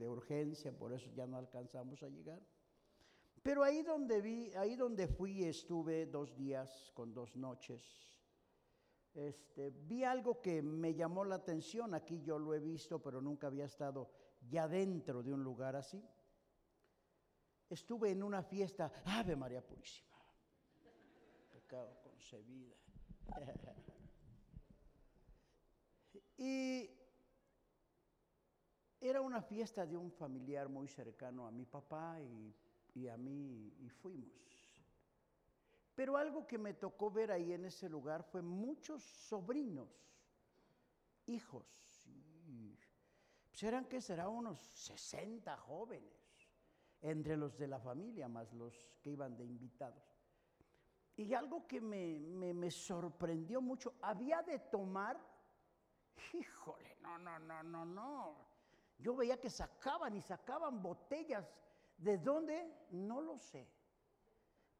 de urgencia, por eso ya no alcanzamos a llegar. Pero ahí donde vi, ahí donde fui, estuve dos días con dos noches. Este, vi algo que me llamó la atención, aquí yo lo he visto, pero nunca había estado ya dentro de un lugar así. Estuve en una fiesta, Ave María Purísima, pecado concebida. y era una fiesta de un familiar muy cercano a mi papá y, y a mí, y fuimos. Pero algo que me tocó ver ahí en ese lugar fue muchos sobrinos, hijos. pues eran que será unos 60 jóvenes, entre los de la familia, más los que iban de invitados. Y algo que me, me, me sorprendió mucho, había de tomar, híjole, no, no, no, no, no. Yo veía que sacaban y sacaban botellas. ¿De dónde? No lo sé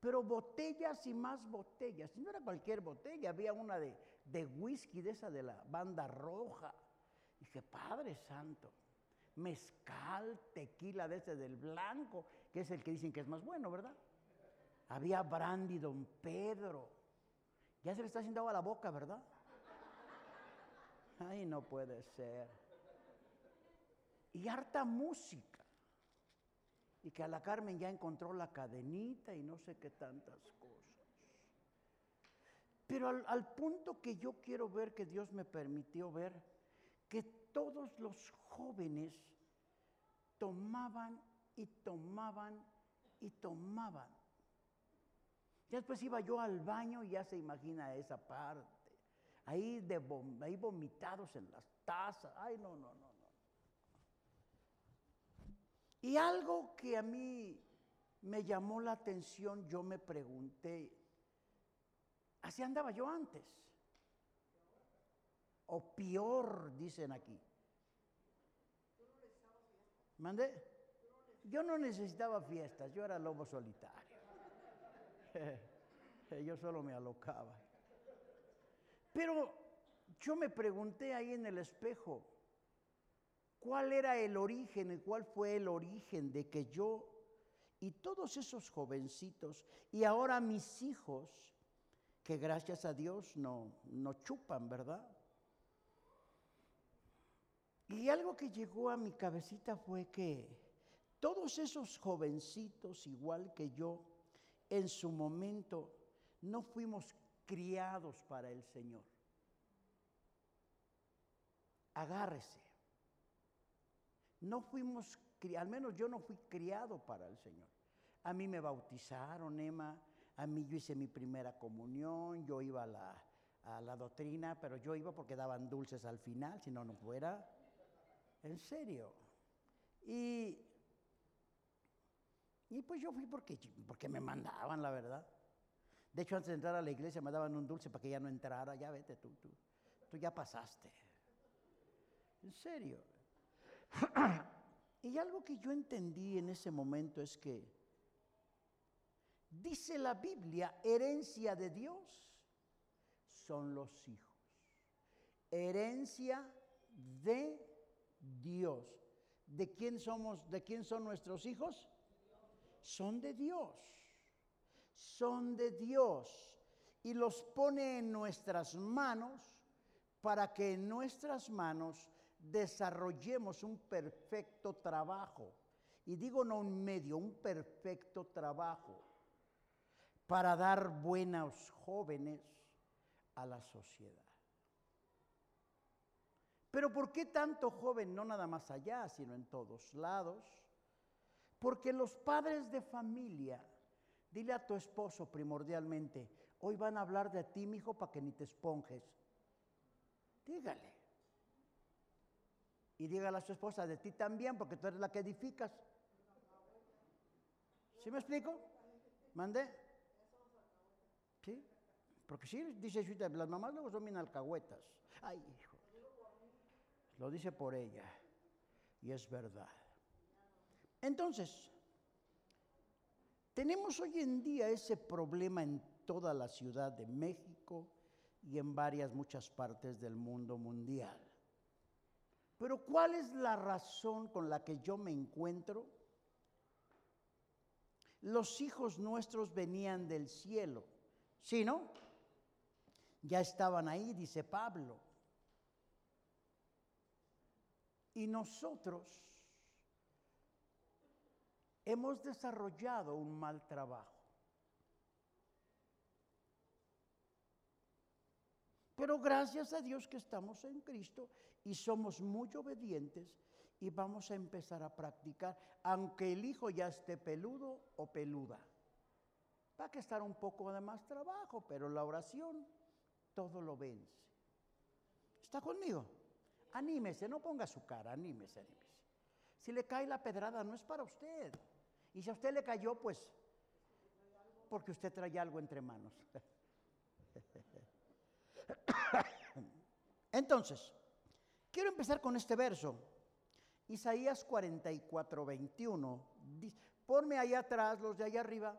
pero botellas y más botellas. Y no era cualquier botella, había una de, de whisky, de esa de la banda roja. Y dije, Padre Santo, mezcal, tequila de ese del blanco, que es el que dicen que es más bueno, ¿verdad? Había brandy, don Pedro. Ya se le está haciendo agua a la boca, ¿verdad? Ay, no puede ser. Y harta música y que a la Carmen ya encontró la cadenita y no sé qué tantas cosas. Pero al, punto que yo quiero ver, que Dios me permitió ver, que todos los jóvenes tomaban y tomaban y tomaban. Ya después iba yo al baño y ya se imagina esa parte. Ahí, de, ahí vomitados en las tazas. Ay, no, no, no. Y algo que a mí me llamó la atención, yo me pregunté, ¿así andaba yo antes? O peor, dicen aquí. ¿Mandé? Yo no necesitaba fiestas, yo era lobo solitario. yo solo me alocaba. Pero yo me pregunté ahí en el espejo, ¿Cuál era el origen y cuál fue el origen de que yo y todos esos jovencitos y ahora mis hijos, que gracias a Dios no, no chupan, ¿verdad? Y algo que llegó a mi cabecita fue que todos esos jovencitos, igual que yo, en su momento no fuimos criados para el Señor. Agárrese. No fuimos, al menos yo no fui criado para el Señor. A mí me bautizaron, Emma, a mí yo hice mi primera comunión, yo iba a la, a la doctrina, pero yo iba porque daban dulces al final, si no, no fuera. En serio. Y, y pues yo fui porque, porque me mandaban, la verdad. De hecho, antes de entrar a la iglesia me daban un dulce para que ya no entrara. Ya vete tú, tú, tú ya pasaste. En serio. y algo que yo entendí en ese momento es que dice la Biblia, herencia de Dios son los hijos. Herencia de Dios. ¿De quién somos? ¿De quién son nuestros hijos? Son de Dios. Son de Dios. Y los pone en nuestras manos para que en nuestras manos desarrollemos un perfecto trabajo. Y digo no un medio, un perfecto trabajo para dar buenos jóvenes a la sociedad. Pero ¿por qué tanto joven? No nada más allá, sino en todos lados. Porque los padres de familia, dile a tu esposo primordialmente, hoy van a hablar de ti, mi hijo, para que ni te esponjes. Dígale. Y dígale a su esposa, de ti también, porque tú eres la que edificas. ¿Sí me explico? ¿Mande? ¿Sí? Porque sí, dice las mamás luego son bien alcahuetas. Ay, hijo. Lo dice por ella. Y es verdad. Entonces, tenemos hoy en día ese problema en toda la Ciudad de México y en varias, muchas partes del mundo mundial Pero ¿cuál es la razón con la que yo me encuentro? Los hijos nuestros venían del cielo, ¿sí, no? Ya estaban ahí, dice Pablo. Y nosotros hemos desarrollado un mal trabajo. Pero gracias a Dios que estamos en Cristo y somos muy obedientes y vamos a empezar a practicar, aunque el hijo ya esté peludo o peluda. Va a estar un poco de más trabajo, pero la oración todo lo vence. ¿Está conmigo? Anímese, no ponga su cara, anímese, anímese. Si le cae la pedrada, no es para usted. Y si a usted le cayó, pues, porque usted trae algo entre manos. Entonces, quiero empezar con este verso. Isaías 44, 21. Ponme ahí atrás, los de allá arriba.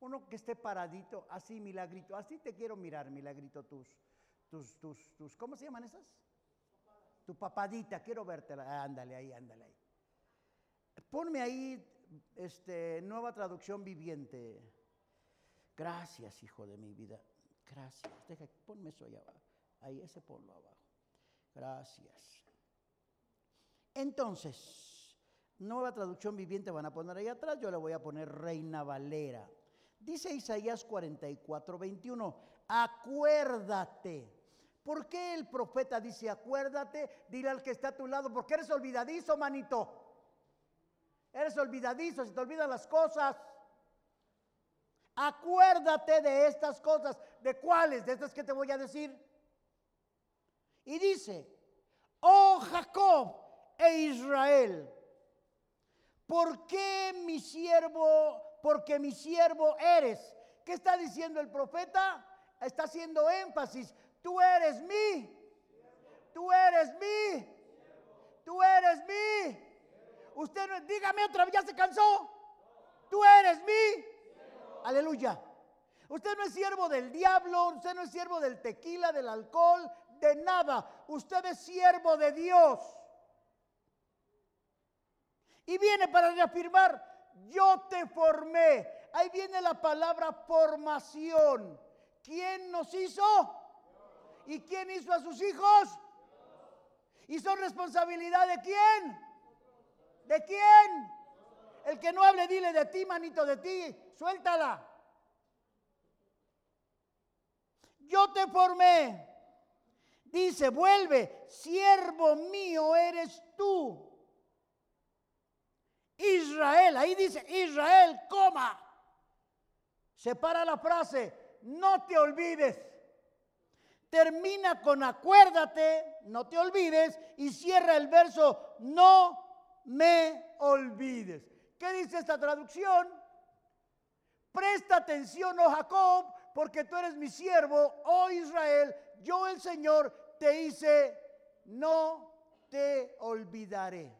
Uno que esté paradito, así, milagrito. Así te quiero mirar, milagrito, tus, tus, tus, tus, ¿cómo se llaman esas? Tu papadita, quiero verte. Ándale ahí, ándale ahí. Ponme ahí, este, nueva traducción viviente. Gracias, hijo de mi vida. Gracias. Deja, ponme eso ahí abajo. Ahí, ese ponlo abajo. Gracias. Entonces, nueva traducción viviente van a poner ahí atrás, yo le voy a poner Reina Valera. Dice Isaías 44, 21, acuérdate. ¿Por qué el profeta dice acuérdate? Dile al que está a tu lado, porque eres olvidadizo, manito. Eres olvidadizo, si te olvidan las cosas. Acuérdate de estas cosas. ¿De cuáles? De estas que te voy a decir. Y dice, oh Jacob e Israel, ¿por qué mi siervo, porque mi siervo eres? ¿Qué está diciendo el profeta? Está haciendo énfasis. Tú eres mi. Tú eres mi. Tú eres mi. Usted no, dígame otra vez, ya se cansó. Tú eres mi. Aleluya. Usted no es siervo del diablo, usted no es siervo del tequila, del alcohol, de nada. Usted es siervo de Dios. Y viene para reafirmar, yo te formé. Ahí viene la palabra formación. ¿Quién nos hizo? ¿Y quién hizo a sus hijos? ¿Y son responsabilidad de quién? ¿De quién? El que no hable, dile de ti, manito, de ti. Suéltala. Yo te formé. Dice, vuelve, siervo mío eres tú. Israel, ahí dice, Israel, coma. Separa la frase, no te olvides. Termina con acuérdate, no te olvides, y cierra el verso, no me olvides. ¿Qué dice esta traducción? Presta atención, oh Jacob, porque tú eres mi siervo, oh Israel, yo el Señor te hice, no te olvidaré.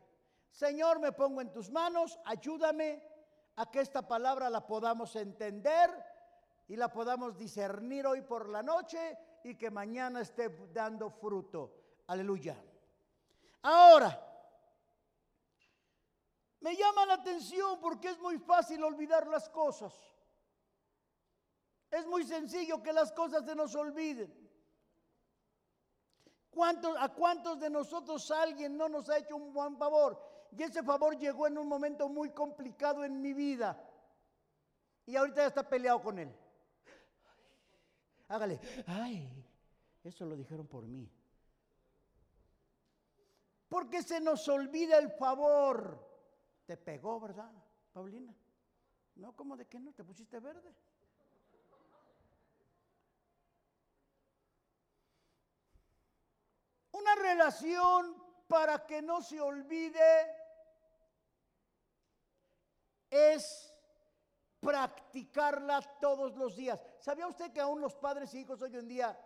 Señor, me pongo en tus manos, ayúdame a que esta palabra la podamos entender y la podamos discernir hoy por la noche y que mañana esté dando fruto. Aleluya. Ahora, me llama la atención porque es muy fácil olvidar las cosas. Es muy sencillo que las cosas se nos olviden. ¿A cuántos de nosotros alguien no nos ha hecho un buen favor? Y ese favor llegó en un momento muy complicado en mi vida. Y ahorita ya está peleado con él. Hágale. Ay, eso lo dijeron por mí. Porque se nos olvida el favor. Te pegó, ¿verdad, Paulina? No, ¿cómo de qué no? ¿Te pusiste verde? Una relación para que no se olvide es practicarla todos los días. ¿Sabía usted que aún los padres y hijos hoy en día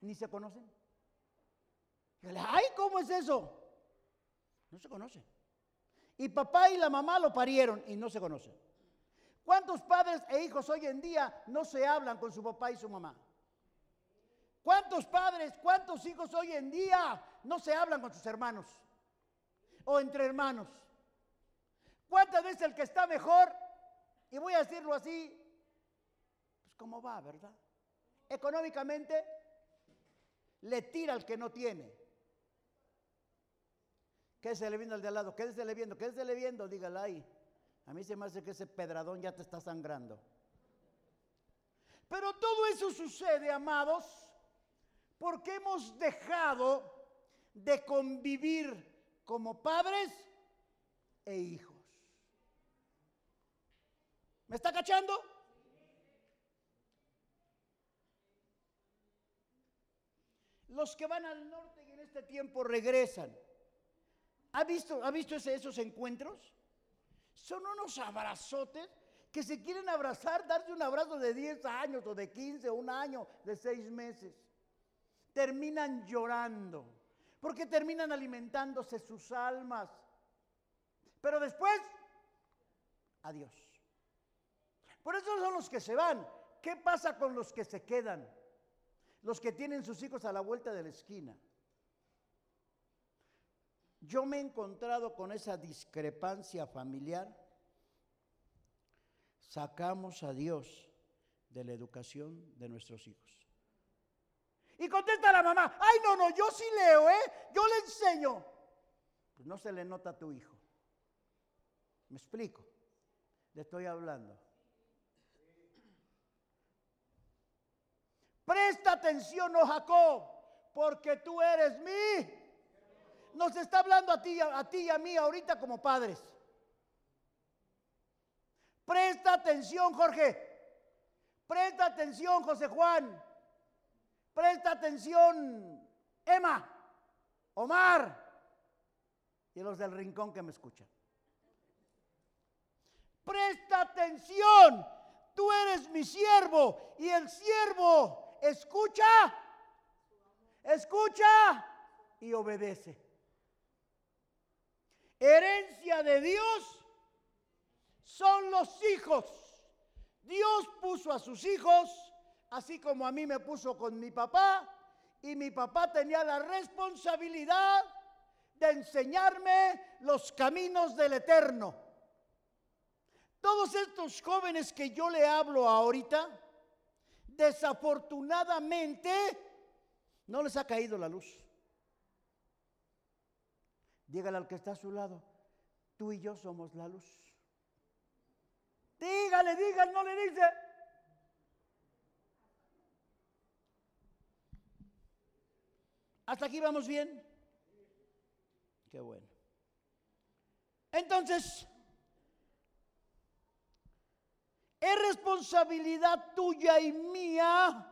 ni se conocen? Ay, ¿cómo es eso? No se conocen. Y papá y la mamá lo parieron y no se conocen. ¿Cuántos padres e hijos hoy en día no se hablan con su papá y su mamá? ¿Cuántos padres, cuántos hijos hoy en día no se hablan con sus hermanos? O entre hermanos. ¿Cuántas veces el que está mejor, y voy a decirlo así, pues cómo va, ¿verdad? Económicamente, le tira al que no tiene. Quédese le viendo al de al lado, quédese le viendo, quédese le viendo, dígale ahí. A mí se me hace que ese pedradón ya te está sangrando. Pero todo eso sucede, amados, porque hemos dejado de convivir como padres e hijos. ¿Me está cachando? Los que van al norte y en este tiempo regresan. ¿Ha visto, ¿ha visto esos encuentros? Son unos abrazotes que se quieren abrazar, darse un abrazo de 10 años o de 15 o un año, de 6 meses. Terminan llorando, porque terminan alimentándose sus almas. Pero después, adiós. Por eso son los que se van. ¿Qué pasa con los que se quedan? Los que tienen sus hijos a la vuelta de la esquina. Yo me he encontrado con esa discrepancia familiar. Sacamos a Dios de la educación de nuestros hijos. Y contesta la mamá, ay no, no, yo sí leo, ¿eh? Yo le enseño. Pues no se le nota a tu hijo. ¿Me explico? Le estoy hablando. Presta atención, oh Jacob, porque tú eres mi nos está hablando a ti, a ti y a mí ahorita como padres. Presta atención, Jorge. Presta atención, José Juan. Presta atención, Emma, Omar y los del rincón que me escuchan. Presta atención. Tú eres mi siervo y el siervo escucha, escucha y obedece. Herencia de Dios son los hijos. Dios puso a sus hijos, así como a mí me puso con mi papá, y mi papá tenía la responsabilidad de enseñarme los caminos del eterno. Todos estos jóvenes que yo le hablo ahorita, desafortunadamente, no les ha caído la luz. Dígale al que está a su lado, tú y yo somos la luz. Dígale, dígale, no le dice. ¿Hasta aquí vamos bien? Qué bueno. Entonces, es responsabilidad tuya y mía.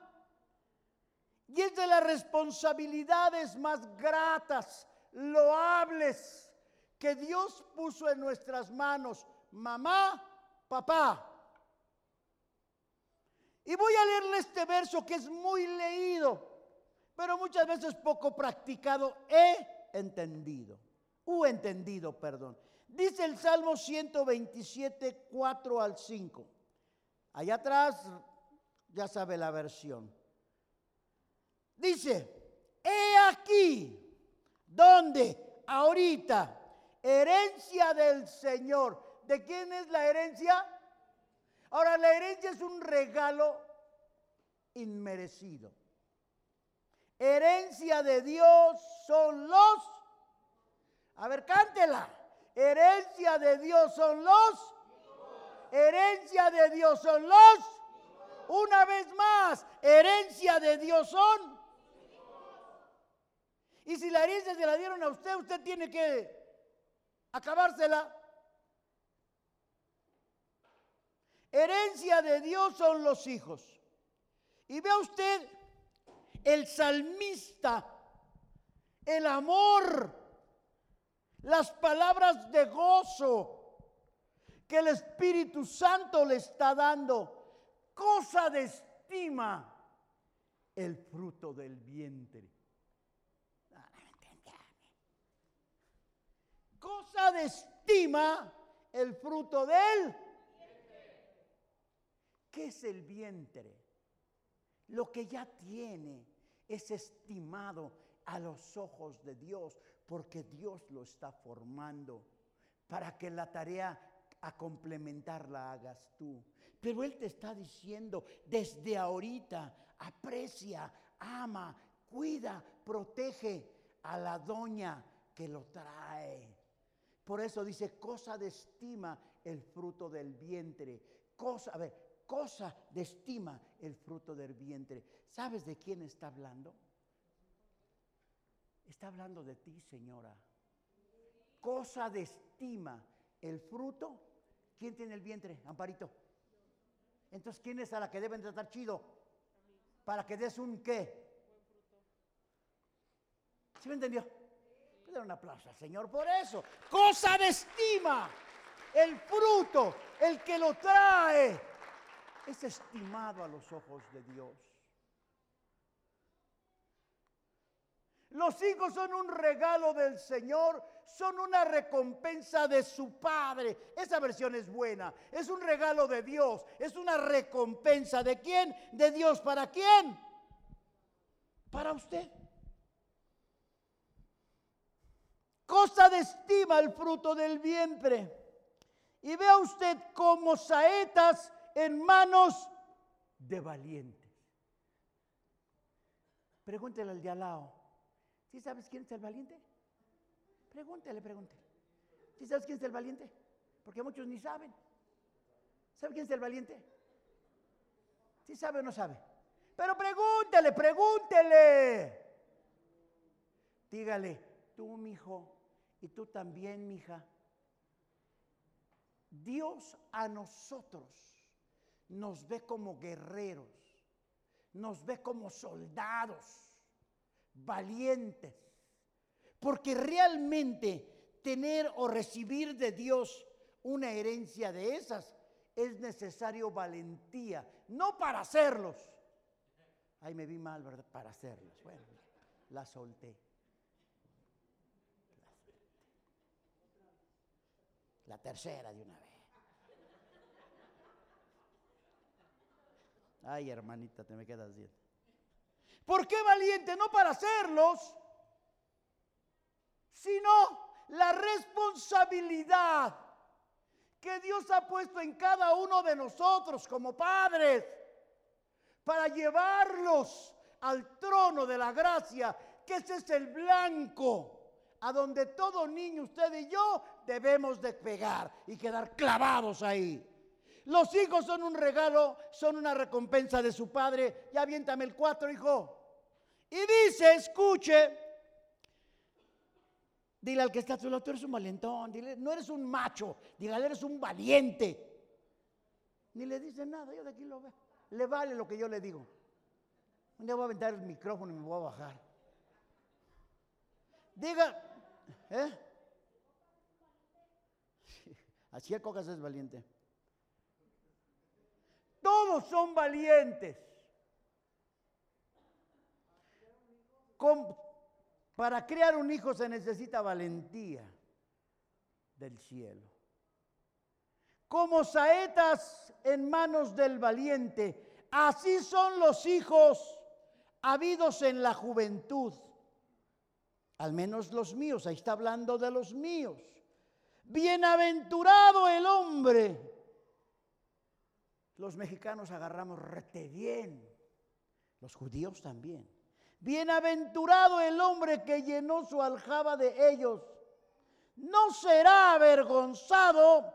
Y es de las responsabilidades más gratas loables que Dios puso en nuestras manos, mamá, papá. Y voy a leerle este verso que es muy leído, pero muchas veces poco practicado, he entendido, u entendido, perdón. Dice el Salmo 127, 4 al 5. Allá atrás ya sabe la versión. Dice, he aquí, ¿Dónde? Ahorita. Herencia del Señor. ¿De quién es la herencia? Ahora, la herencia es un regalo inmerecido. Herencia de Dios son los... A ver, cántela. Herencia de Dios son los... Herencia de Dios son los... Una vez más, herencia de Dios son y si la herencia se la dieron a usted, usted tiene que acabársela. Herencia de Dios son los hijos. Y vea usted el salmista, el amor, las palabras de gozo que el Espíritu Santo le está dando, cosa de estima, el fruto del vientre. cosa de estima el fruto del ¿Qué es el vientre? Lo que ya tiene, es estimado a los ojos de Dios porque Dios lo está formando para que la tarea a complementar la hagas tú. Pero Él te está diciendo desde ahorita, aprecia, ama, cuida, protege a la doña que lo trae. Por eso dice, cosa de estima el fruto del vientre. Cosa, a ver, cosa de estima el fruto del vientre. ¿Sabes de quién está hablando? Está hablando de ti, señora. Cosa de estima el fruto. ¿Quién tiene el vientre? Amparito. Entonces, ¿quién es a la que deben tratar chido? Para que des un qué. ¿Sí me entendió? Le un aplauso al Señor por eso. Cosa de estima. El fruto, el que lo trae, es estimado a los ojos de Dios. Los hijos son un regalo del Señor, son una recompensa de su Padre. Esa versión es buena. Es un regalo de Dios, es una recompensa. ¿De quién? De Dios. ¿Para quién? Para usted. Cosa de estima el fruto del vientre. Y vea usted como saetas en manos de valientes. Pregúntele al de al lado. ¿Sí sabes quién es el valiente? Pregúntele, pregúntele. ¿Sí sabes quién es el valiente? Porque muchos ni saben. ¿Sabe quién es el valiente? ¿Sí sabe o no sabe? Pero pregúntele, pregúntele. Dígale, tú, mi hijo, y tú también, mi hija. Dios a nosotros nos ve como guerreros, nos ve como soldados valientes, porque realmente tener o recibir de Dios una herencia de esas es necesario valentía, no para hacerlos. Ay, me vi mal, ¿verdad? Para hacerlos. Bueno, la solté. La tercera de una vez. Ay, hermanita, te me quedas bien. ¿Por qué valiente? No para hacerlos, sino la responsabilidad que Dios ha puesto en cada uno de nosotros como padres para llevarlos al trono de la gracia, que ese es el blanco a donde todo niño, usted y yo, debemos de pegar y quedar clavados ahí. Los hijos son un regalo, son una recompensa de su padre. Ya aviéntame el cuatro, hijo. Y dice, escuche, dile al que está a tu lado, tú eres un valentón, dile, no eres un macho, dígale, eres un valiente. Ni le dice nada, yo de aquí lo veo. Le vale lo que yo le digo. Un día voy a aventar el micrófono y me voy a bajar. Diga, ¿eh? Así el Cocas es valiente. Todos son valientes. para crear un hijo se necesita valentía del cielo. Como saetas en manos del valiente, así son los hijos habidos en la juventud. Al menos los míos, ahí está hablando de los míos. Bienaventurado el hombre los mexicanos agarramos rete bien, los judíos también. Bienaventurado el hombre que llenó su aljaba de ellos. No será avergonzado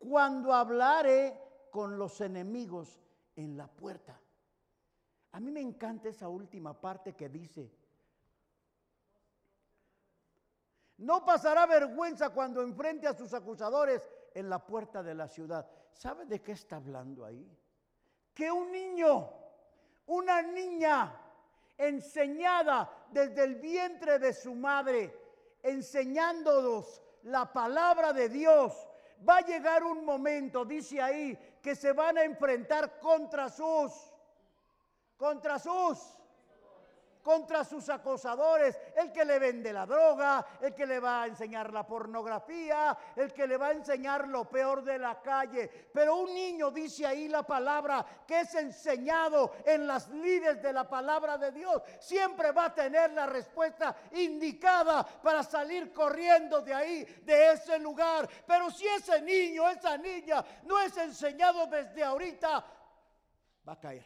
cuando hablare con los enemigos en la puerta. A mí me encanta esa última parte que dice, no pasará vergüenza cuando enfrente a sus acusadores en la puerta de la ciudad. ¿Sabe de qué está hablando ahí? Que un niño, una niña enseñada desde el vientre de su madre, enseñándonos la palabra de Dios, va a llegar un momento, dice ahí, que se van a enfrentar contra sus, contra sus, contra sus acosadores, el que le vende la droga, el que le va a enseñar la pornografía, el que le va a enseñar lo peor de la calle. Pero un niño dice ahí la palabra que es enseñado en las lides de la palabra de Dios, siempre va a tener la respuesta indicada para salir corriendo de ahí, de ese lugar. Pero si ese niño, esa niña no es enseñado desde ahorita, va a caer.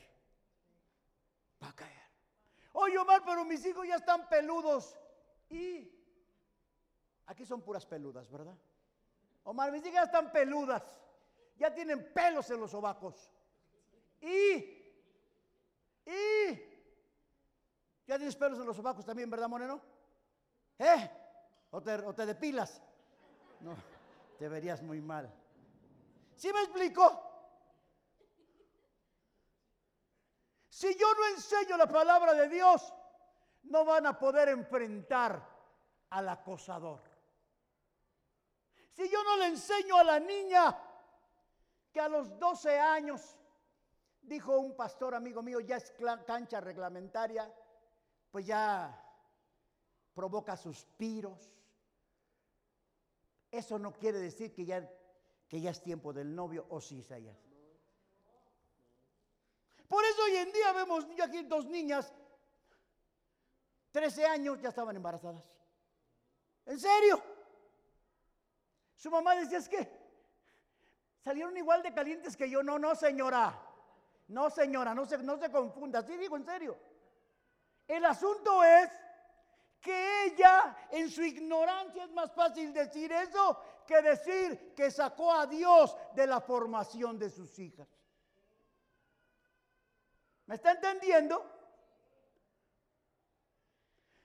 Va a caer. Oye, Omar, pero mis hijos ya están peludos. Y aquí son puras peludas, ¿verdad? Omar, mis hijas ya están peludas. Ya tienen pelos en los sobacos. Y, y, ya tienes pelos en los sobacos también, ¿verdad, Moreno? ¿Eh? ¿O te, o te depilas? No, te verías muy mal. ¿Sí me explico? Si yo no enseño la palabra de Dios, no van a poder enfrentar al acosador. Si yo no le enseño a la niña que a los 12 años, dijo un pastor amigo mío, ya es cancha reglamentaria, pues ya provoca suspiros. Eso no quiere decir que ya, que ya es tiempo del novio, o sí, Isaías. Por eso hoy en día vemos aquí dos niñas, 13 años, ya estaban embarazadas. ¿En serio? Su mamá decía, es que salieron igual de calientes que yo. No, no, señora. No, señora, no se, no se confunda. Sí, digo en serio. El asunto es que ella en su ignorancia es más fácil decir eso que decir que sacó a Dios de la formación de sus hijas. ¿Me está entendiendo?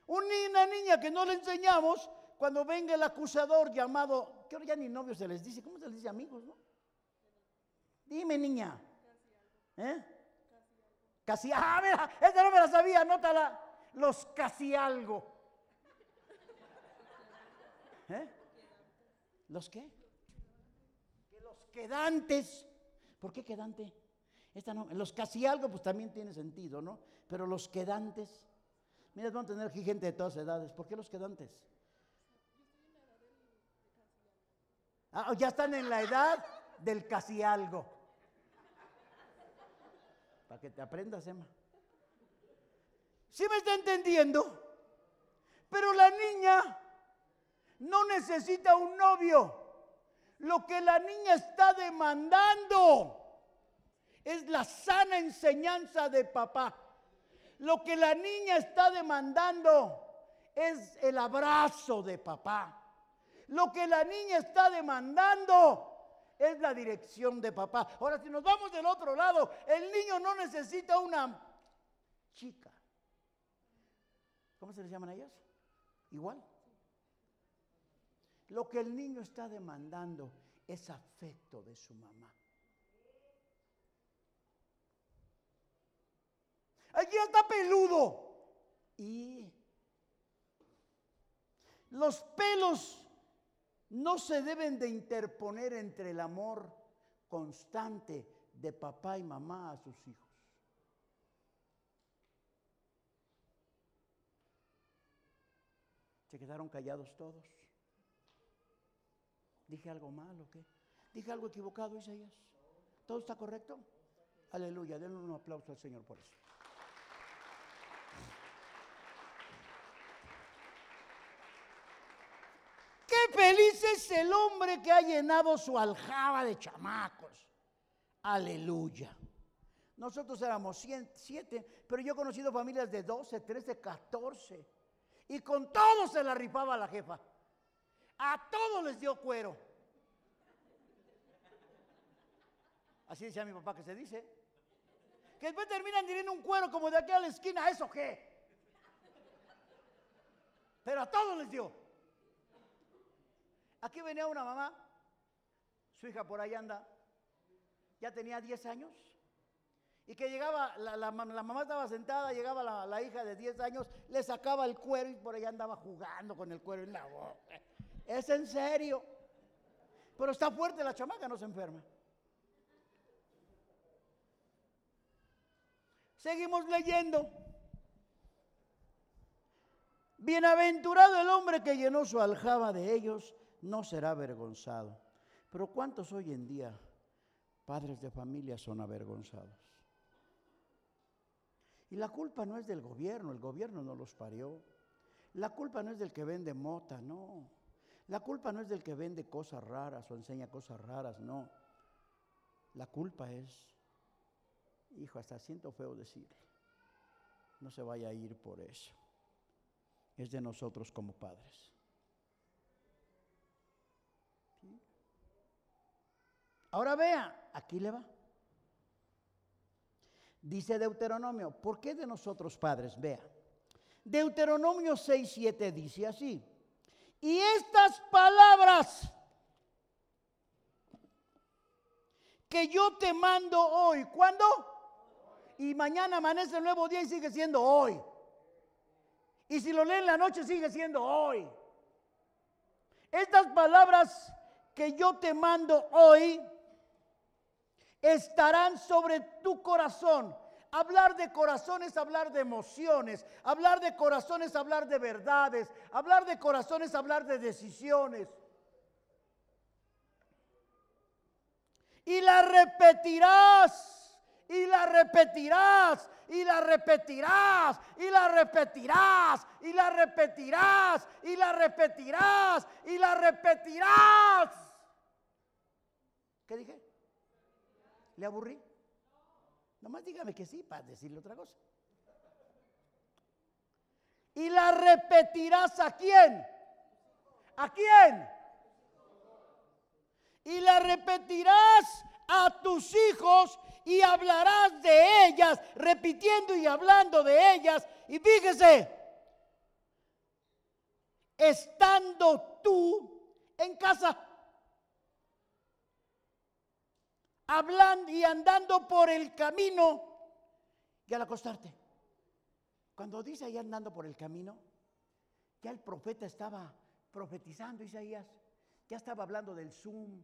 Una niña que no le enseñamos, cuando venga el acusador llamado, que ahora ya ni novio se les dice, ¿cómo se les dice amigos, no? Dime, niña. ¿Eh? Casi, ah, mira, esta no me la sabía, anótala. Los casi algo. ¿Eh? ¿Los qué? Que los quedantes. ¿Por qué quedante? Esta no, los casi algo, pues también tiene sentido, ¿no? Pero los quedantes, mira, van a tener aquí gente de todas edades. ¿Por qué los quedantes? Ah, ya están en la edad del casi algo. Para que te aprendas, Emma. ¿Sí me está entendiendo? Pero la niña no necesita un novio. Lo que la niña está demandando es la sana enseñanza de papá. Lo que la niña está demandando es el abrazo de papá. Lo que la niña está demandando es la dirección de papá. Ahora, si nos vamos del otro lado, el niño no necesita una chica. ¿Cómo se les llaman a ellas? Igual. Lo que el niño está demandando es afecto de su mamá. Aquí está peludo. Y los pelos no se deben de interponer entre el amor constante de papá y mamá a sus hijos. Se quedaron callados todos. ¿Dije algo mal o qué? ¿Dije algo equivocado, Isaías? ¿Todo está correcto? Aleluya, denle un aplauso al Señor por eso. Feliz es el hombre que ha llenado su aljaba de chamacos. Aleluya. Nosotros éramos siete, pero yo he conocido familias de 12, 13, 14. Y con todos se la ripaba la jefa. A todos les dio cuero. Así decía mi papá que se dice. Que después terminan teniendo un cuero como de aquí a la esquina. ¿Eso qué? Pero a todos les dio. Aquí venía una mamá, su hija por ahí anda, ya tenía 10 años, y que llegaba, la, mamá estaba sentada, llegaba la, hija de 10 años, le sacaba el cuero y por ahí andaba jugando con el cuero en la boca. Es en serio. Pero está fuerte la chamaca, no se enferma. Seguimos leyendo. Bienaventurado el hombre que llenó su aljaba de ellos, no será avergonzado. Pero ¿cuántos hoy en día padres de familia son avergonzados? Y la culpa no es del gobierno, el gobierno no los parió. La culpa no es del que vende mota, no. La culpa no es del que vende cosas raras o enseña cosas raras, no. La culpa es, hijo, hasta siento feo decirle, no se vaya a ir por eso. Es de nosotros como padres. Ahora vea, aquí le va. Dice Deuteronomio, ¿por qué de nosotros padres? Vea. Deuteronomio 6, 7 dice así. Y estas palabras que yo te mando hoy, ¿cuándo? Y mañana amanece el nuevo día y sigue siendo hoy. Y si lo lee en la noche sigue siendo hoy. Estas palabras que yo te mando hoy estarán sobre tu corazón. Hablar de corazón es hablar de emociones. Hablar de corazón es hablar de verdades. Hablar de corazón es hablar de decisiones. Y la repetirás. Y la repetirás. Y la repetirás. Y la repetirás. Y la repetirás. Y la repetirás. Y la repetirás. ¿Qué dije? ¿Le aburrí? Nomás dígame que sí para decirle otra cosa. Y la repetirás a quién? ¿A quién? Y la repetirás a tus hijos y hablarás de ellas, repitiendo y hablando de ellas. Y fíjese, estando tú en casa. Hablando y andando por el camino y al acostarte. Cuando dice ahí andando por el camino, ya el profeta estaba profetizando, Isaías, ya estaba hablando del Zoom.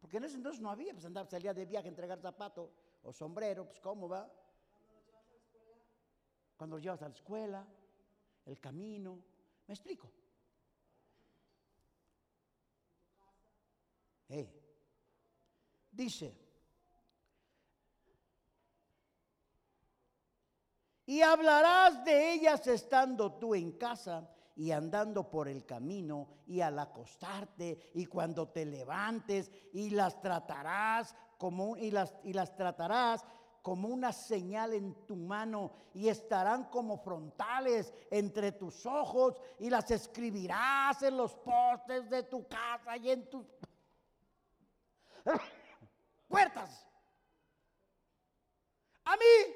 Porque en ese entonces no había, pues andaba, salía de viaje a entregar zapato o sombrero, pues cómo va. Cuando lo llevas a la escuela, el camino, ¿me explico? Dice, y hablarás de ellas estando tú en casa y andando por el camino y al acostarte y cuando te levantes y las tratarás como y las y las tratarás como una señal en tu mano y estarán como frontales entre tus ojos y las escribirás en los postes de tu casa y en tus puertas. A mí,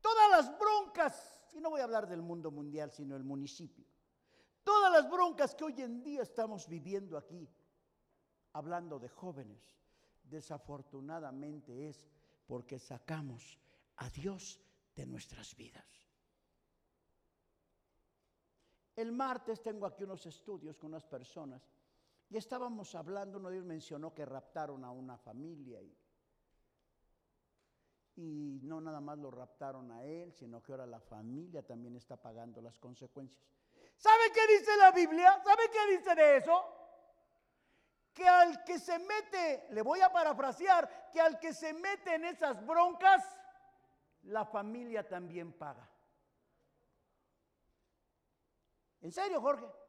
todas las broncas, y no voy a hablar del mundo mundial, sino el municipio, todas las broncas que hoy en día estamos viviendo aquí, hablando de jóvenes, desafortunadamente es porque sacamos a Dios de nuestras vidas. El martes tengo aquí unos estudios con unas personas y estábamos hablando, uno de ellos mencionó que raptaron a una familia y, y no nada más lo raptaron a él, sino que ahora la familia también está pagando las consecuencias. ¿Sabe qué dice la Biblia? ¿Sabe qué dice de eso? Que al que se mete, le voy a parafrasear, que al que se mete en esas broncas, la familia también paga. ¿En serio, Jorge?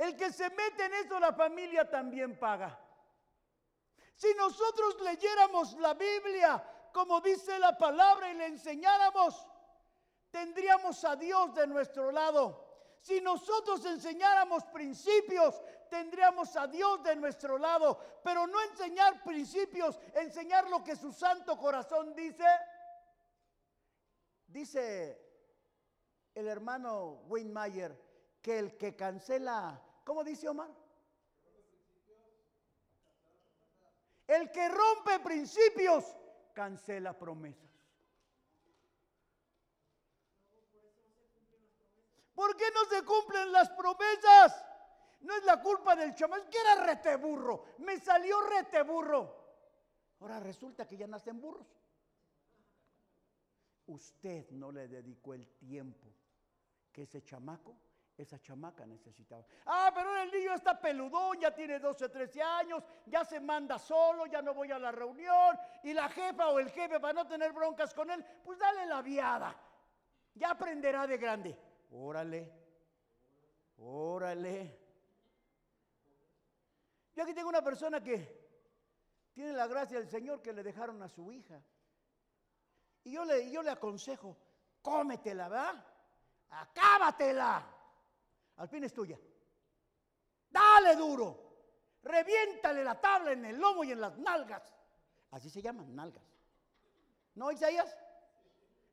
El que se mete en eso, la familia también paga. Si nosotros leyéramos la Biblia como dice la palabra y le enseñáramos, tendríamos a Dios de nuestro lado. Si nosotros enseñáramos principios, tendríamos a Dios de nuestro lado. Pero no enseñar principios, enseñar lo que su santo corazón dice. Dice el hermano Wayne Mayer que el que cancela ¿Cómo dice Omar? El que rompe principios cancela promesas. ¿Por qué no se cumplen las promesas? No es la culpa del es que era reteburro. Me salió reteburro. Ahora resulta que ya nacen burros. usted no le dedicó el tiempo que ese chamaco, esa chamaca necesitaba. Ah, pero el niño está peludón, ya tiene 12, 13 años, ya se manda solo, ya no voy a la reunión, y la jefa o el jefe para no tener broncas con él, pues dale la viada. Ya aprenderá de grande. Órale, órale. Yo aquí tengo una persona que tiene la gracia del Señor que le dejaron a su hija. Y yo le, yo le aconsejo, cómetela, ¿verdad? Acábatela. Al fin es tuya. Dale duro. Reviéntale la tabla en el lomo y en las nalgas. Así se llaman, nalgas. ¿No, Isaías?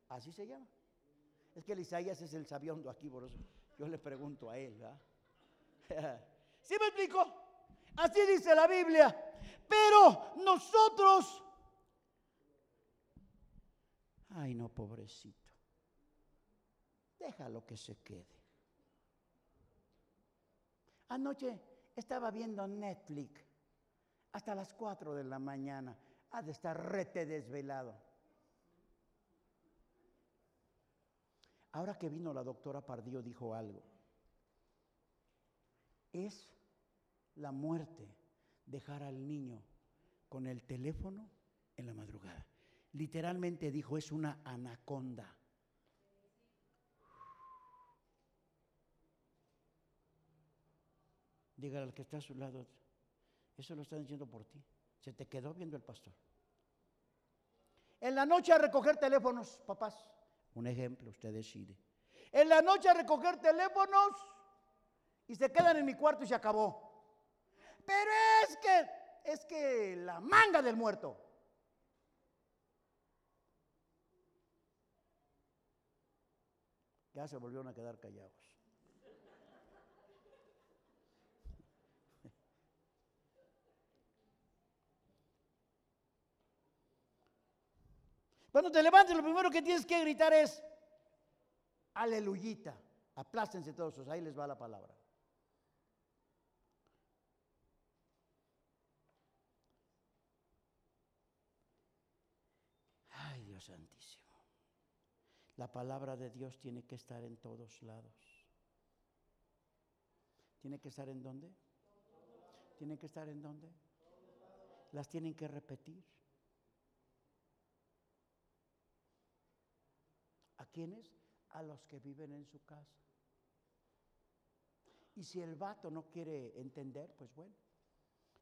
Así se llama. Es que el Isaías es el sabiondo aquí, por eso yo le pregunto a él, ¿verdad? ¿Sí me explico? Así dice la Biblia. Pero nosotros Ay, no, pobrecito. Déjalo que se quede. Anoche estaba viendo Netflix hasta las 4 de la mañana. Ha de estar rete desvelado. Ahora que vino la doctora Pardío dijo algo. Es la muerte dejar al niño con el teléfono en la madrugada. Literalmente dijo, es una anaconda. Dígale al que está a su lado, eso lo están diciendo por ti. Se te quedó viendo el pastor. En la noche a recoger teléfonos, papás. Un ejemplo, usted decide. En la noche a recoger teléfonos y se quedan en mi cuarto y se acabó. Pero es que, es que la manga del muerto. Ya se volvieron a quedar callados. Cuando te levantes, lo primero que tienes que gritar es, aleluyita. Aplástense todos, ahí les va la palabra. Ay, Dios santísimo. La palabra de Dios tiene que estar en todos lados. ¿Tiene que estar en dónde? ¿Tiene que estar en dónde? Las tienen que repetir. ¿A quiénes? A los que viven en su casa. Y si el vato no quiere entender, pues bueno.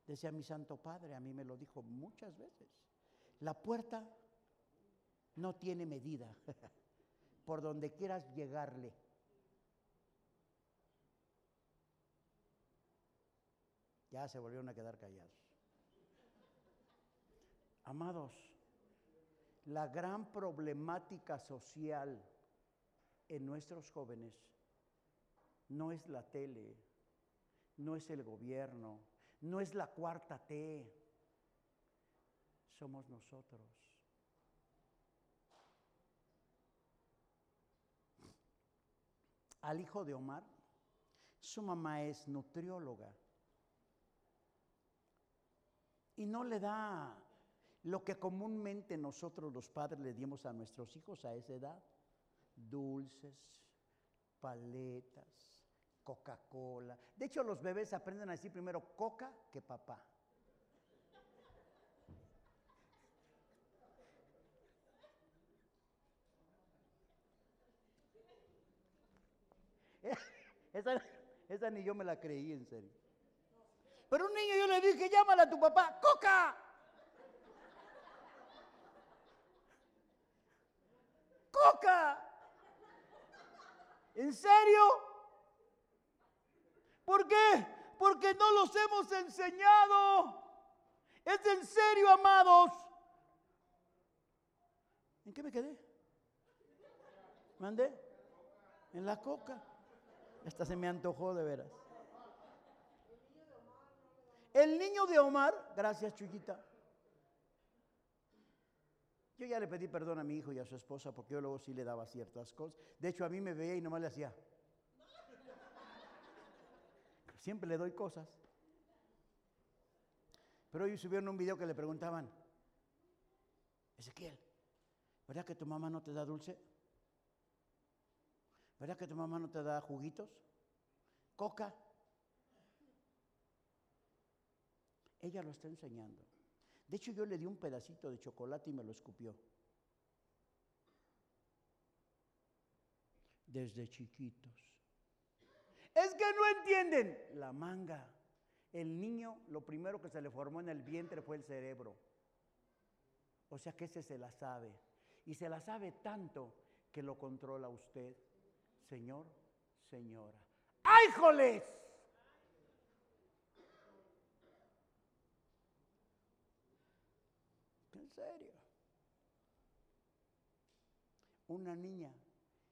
Decía mi santo padre, a mí me lo dijo muchas veces. La puerta no tiene medida. por donde quieras llegarle. Ya se volvieron a quedar callados. Amados, la gran problemática social en nuestros jóvenes no es la tele, no es el gobierno, no es la cuarta T, somos nosotros. al hijo de Omar, su mamá es nutrióloga. Y no le da lo que comúnmente nosotros los padres le dimos a nuestros hijos a esa edad. Dulces, paletas, Coca-Cola. De hecho, los bebés aprenden a decir primero coca que papá. Esa, ni yo me la creí, en serio. Pero un niño yo le dije, llámala a tu papá, ¡Coca! ¡Coca! ¿En serio? ¿Por qué? Porque no los hemos enseñado. Es en serio, amados. ¿En qué me quedé? ¿Mandé? En la coca. Esta se me antojó de veras. El niño de Omar, gracias Chuyita. Yo ya le pedí perdón a mi hijo y a su esposa porque yo luego sí le daba ciertas cosas. De hecho, a mí me veía y nomás le hacía. Siempre le doy cosas. Pero hoy subieron un video que le preguntaban, Ezequiel, ¿Verdad que tu mamá no te da dulce? ¿Verdad que tu mamá no te da juguitos? ¿Coca? Ella lo está enseñando. De hecho, yo le di un pedacito de chocolate y me lo escupió. Desde chiquitos. Es que no entienden. La manga. El niño, lo primero que se le formó en el vientre fue el cerebro. O sea que ese se la sabe. Y se la sabe tanto que lo controla usted. Señor, señora. ¡Ay, joles! En serio. Una niña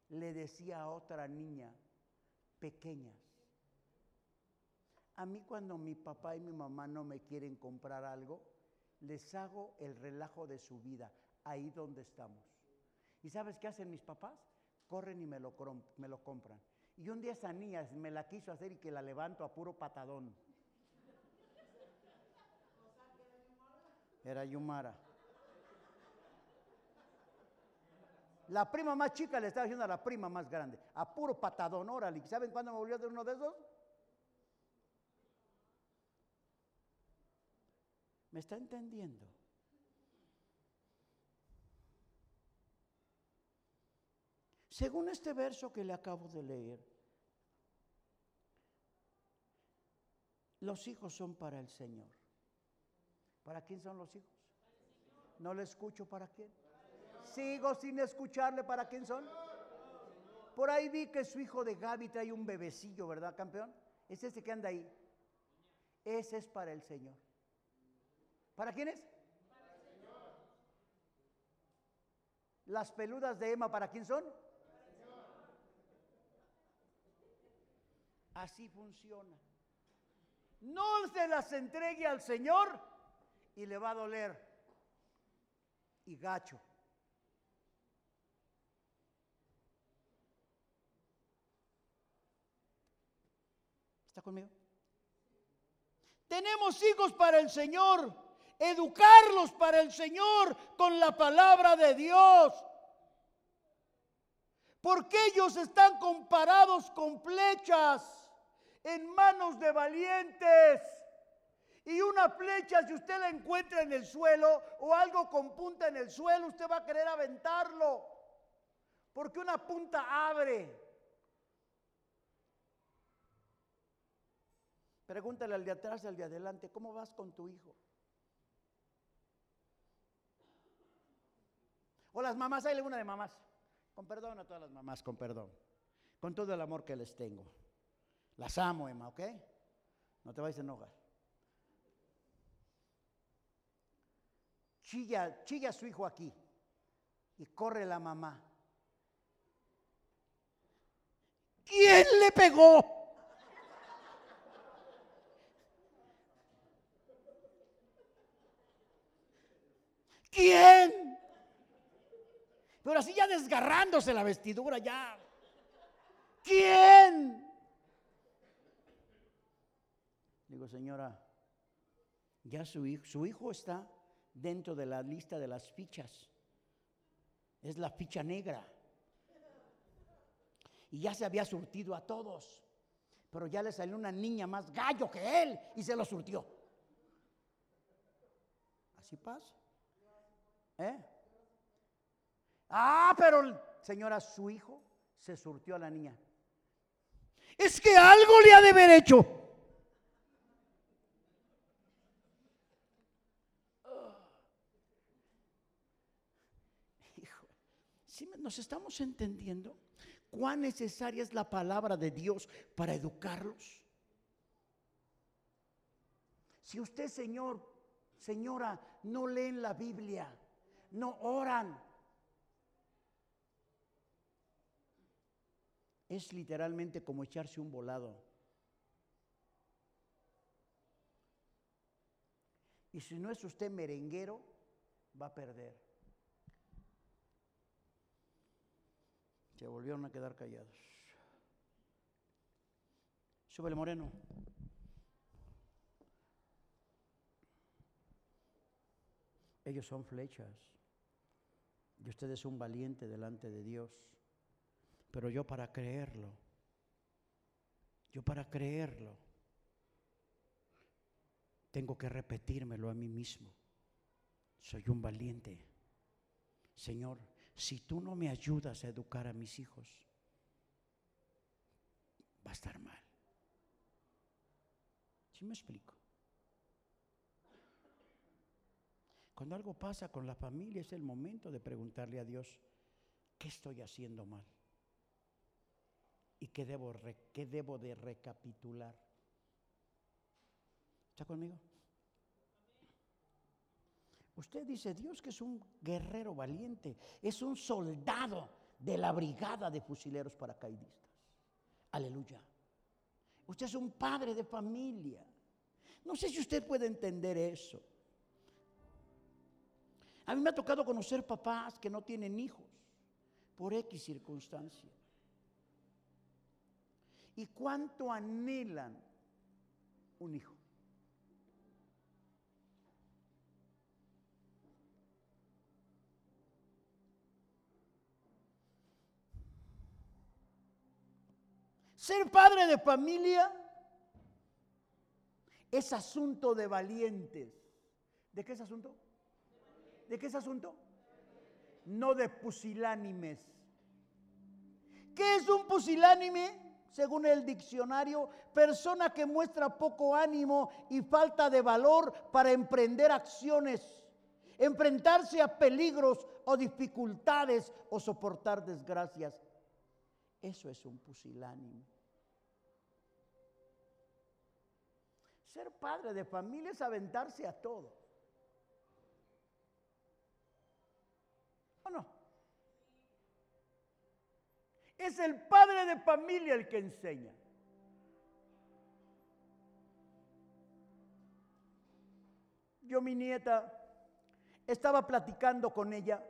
le decía a otra niña pequeñas, a mí cuando mi papá y mi mamá no me quieren comprar algo, les hago el relajo de su vida, ahí donde estamos. ¿Y sabes qué hacen mis papás? Corren y me lo, me lo compran. Y un día esa niña me la quiso hacer y que la levanto a puro patadón. Era Yumara. La prima más chica le estaba diciendo a la prima más grande, a puro patadón, órale. ¿Saben cuándo me volvió a hacer uno de esos? ¿Me está entendiendo? Según este verso que le acabo de leer, los hijos son para el Señor. ¿Para quién son los hijos? No le escucho para quién. Sigo sin escucharle para quién son. Por ahí vi que su hijo de Gaby trae un bebecillo, ¿verdad, campeón? Es ese que anda ahí. Ese es para el Señor. ¿Para quién es? Para el Señor. Las peludas de Emma, ¿para quién son? Así funciona. No se las entregue al Señor y le va a doler. Y gacho. Conmigo? Tenemos hijos para el Señor, educarlos para el Señor con la palabra de Dios. Porque ellos están comparados con flechas en manos de valientes. Y una flecha, si usted la encuentra en el suelo o algo con punta en el suelo, usted va a querer aventarlo. Porque una punta abre. Pregúntale al de atrás y al de adelante, ¿cómo vas con tu hijo? O las mamás, hay una de mamás. Con perdón a todas las mamás, con perdón. Con todo el amor que les tengo. Las amo, Emma, ¿ok? No te vayas a enojar. Chilla, chilla a su hijo aquí y corre la mamá. ¿Quién le pegó? ¿Quién? Pero así ya desgarrándose la vestidura ya. ¿Quién? Digo, señora, ya su hijo, su hijo está dentro de la lista de las fichas. Es la ficha negra. Y ya se había surtido a todos. Pero ya le salió una niña más gallo que él y se lo surtió. Así pasa. ¿Eh? Ah, pero señora, su hijo se surtió a la niña. Es que algo le ha de haber hecho. ¿Nos estamos entendiendo cuán necesaria es la palabra de Dios para educarlos? Si usted, Señor, señora, no leen la Biblia, no oran, es literalmente como echarse un volado. Y si no es usted merenguero, va a perder. Se volvieron a quedar callados. Súbele moreno. Ellos son flechas. Y usted es un valiente delante de Dios. Pero yo para creerlo, yo para creerlo, tengo que repetírmelo a mí mismo. Soy un valiente. Señor, si tú no me ayudas a educar a mis hijos, va a estar mal. ¿Sí me explico? Cuando algo pasa con la familia es el momento de preguntarle a Dios, ¿qué estoy haciendo mal? ¿Y qué debo, qué debo de recapitular? ¿Está conmigo? Usted dice, Dios que es un guerrero valiente, es un soldado de la brigada de fusileros paracaidistas. Aleluya. Usted es un padre de familia. No sé si usted puede entender eso. A mí me ha tocado conocer papás que no tienen hijos por X circunstancia. ¿Y cuánto anhelan un hijo? Ser padre de familia es asunto de valientes. ¿De qué es asunto? ¿De qué es asunto? No de pusilánimes. ¿Qué es un pusilánime? Según el diccionario, persona que muestra poco ánimo y falta de valor para emprender acciones, enfrentarse a peligros o dificultades o soportar desgracias. Eso es un pusilánime. Ser padre de familia es aventarse a todo. Es el padre de familia el que enseña. Yo, mi nieta, estaba platicando con ella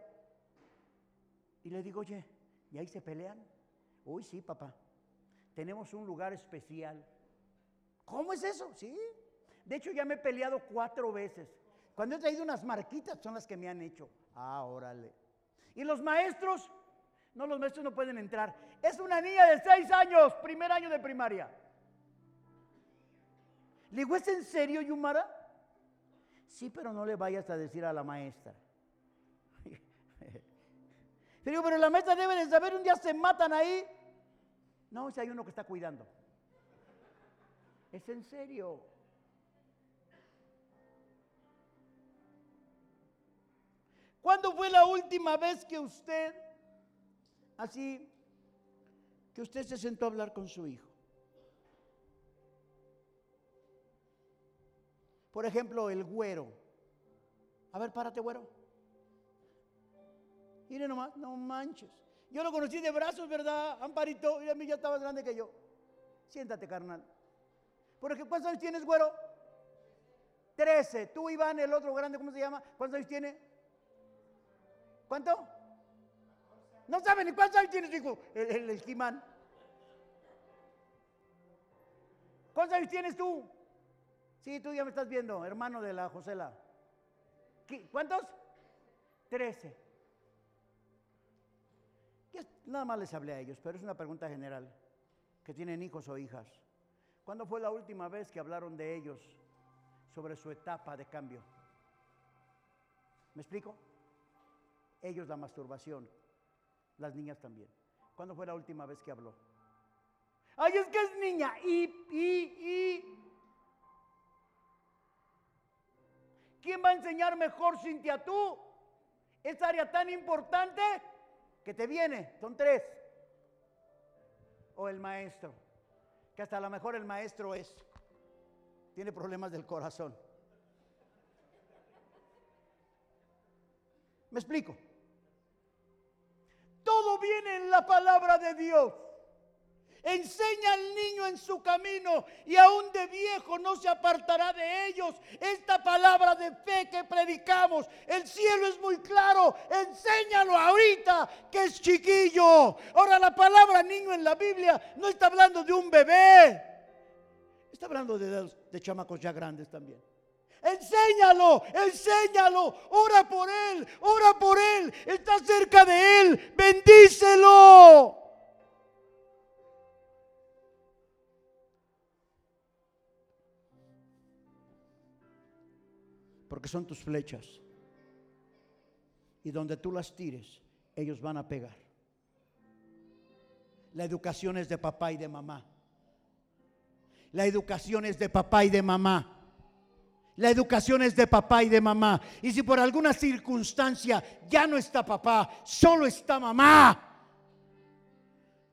y le digo, oye, ¿y ahí se pelean? Uy, sí, papá. Tenemos un lugar especial. ¿Cómo es eso? Sí. De hecho, ya me he peleado cuatro veces. Cuando he traído unas marquitas son las que me han hecho. Ah, órale. Y los maestros, no, los maestros no pueden entrar. Es una niña de seis años, primer año de primaria. Le digo, ¿es en serio, Yumara? Sí, pero no le vayas a decir a la maestra. Le digo, pero la maestra debe de saber, un día se matan ahí. No, si hay uno que está cuidando. Es en serio. ¿Cuándo fue la última vez que usted, así, que usted se sentó a hablar con su hijo? Por ejemplo, el güero. A ver, párate, güero. Mire nomás, no manches. Yo lo conocí de brazos, ¿verdad? Amparito, y a mí ya estaba grande que yo. Siéntate, carnal. Porque ¿cuántos años tienes, güero? Trece. Tú, Iván, el otro grande, ¿cómo se llama? ¿Cuántos años tiene? ¿Cuánto? No sabe ni cuántos años tienes, hijo, el, el, el ¿Cuántos años tienes tú? Sí, tú ya me estás viendo, hermano de la Josela. ¿Cuántos? Trece. Nada más les hablé a ellos, pero es una pregunta general. Que tienen hijos o hijas. ¿Cuándo fue la última vez que hablaron de ellos sobre su etapa de cambio? ¿Me explico? Ellos la masturbación, las niñas también. ¿Cuándo fue la última vez que habló? Ay, es que es niña. Y, y, y. ¿Quién va a enseñar mejor, Cintia, tú? Esa área tan importante que te viene, son tres. O el maestro, que hasta a lo mejor el maestro es, tiene problemas del corazón. ¿Me explico? Todo viene en la palabra de Dios. Enseña al niño en su camino y aún de viejo no se apartará de ellos. Esta palabra de fe que predicamos, el cielo es muy claro. Enséñalo ahorita que es chiquillo. Ahora la palabra niño en la Biblia no está hablando de un bebé. Está hablando de, de chamacos ya grandes también. Enséñalo, enséñalo, ora por él, ora por él, está cerca de él, bendícelo. Porque son tus flechas. Y donde tú las tires, ellos van a pegar. La educación es de papá y de mamá. La educación es de papá y de mamá. La educación es de papá y de mamá. Y si por alguna circunstancia ya no está papá, solo está mamá.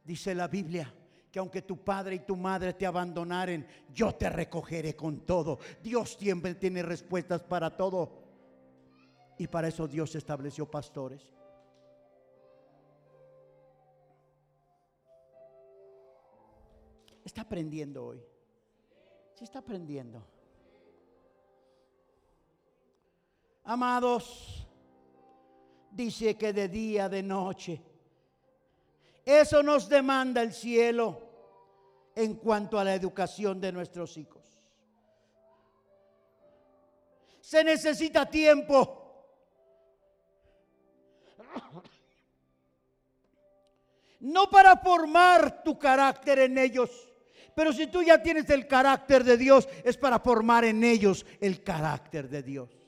Dice la Biblia que aunque tu padre y tu madre te abandonaren, yo te recogeré con todo. Dios siempre tiene respuestas para todo. Y para eso Dios estableció pastores. Está aprendiendo hoy. Se está aprendiendo. Amados, dice que de día, de noche. Eso nos demanda el cielo en cuanto a la educación de nuestros hijos. Se necesita tiempo. No para formar tu carácter en ellos, pero si tú ya tienes el carácter de Dios, es para formar en ellos el carácter de Dios.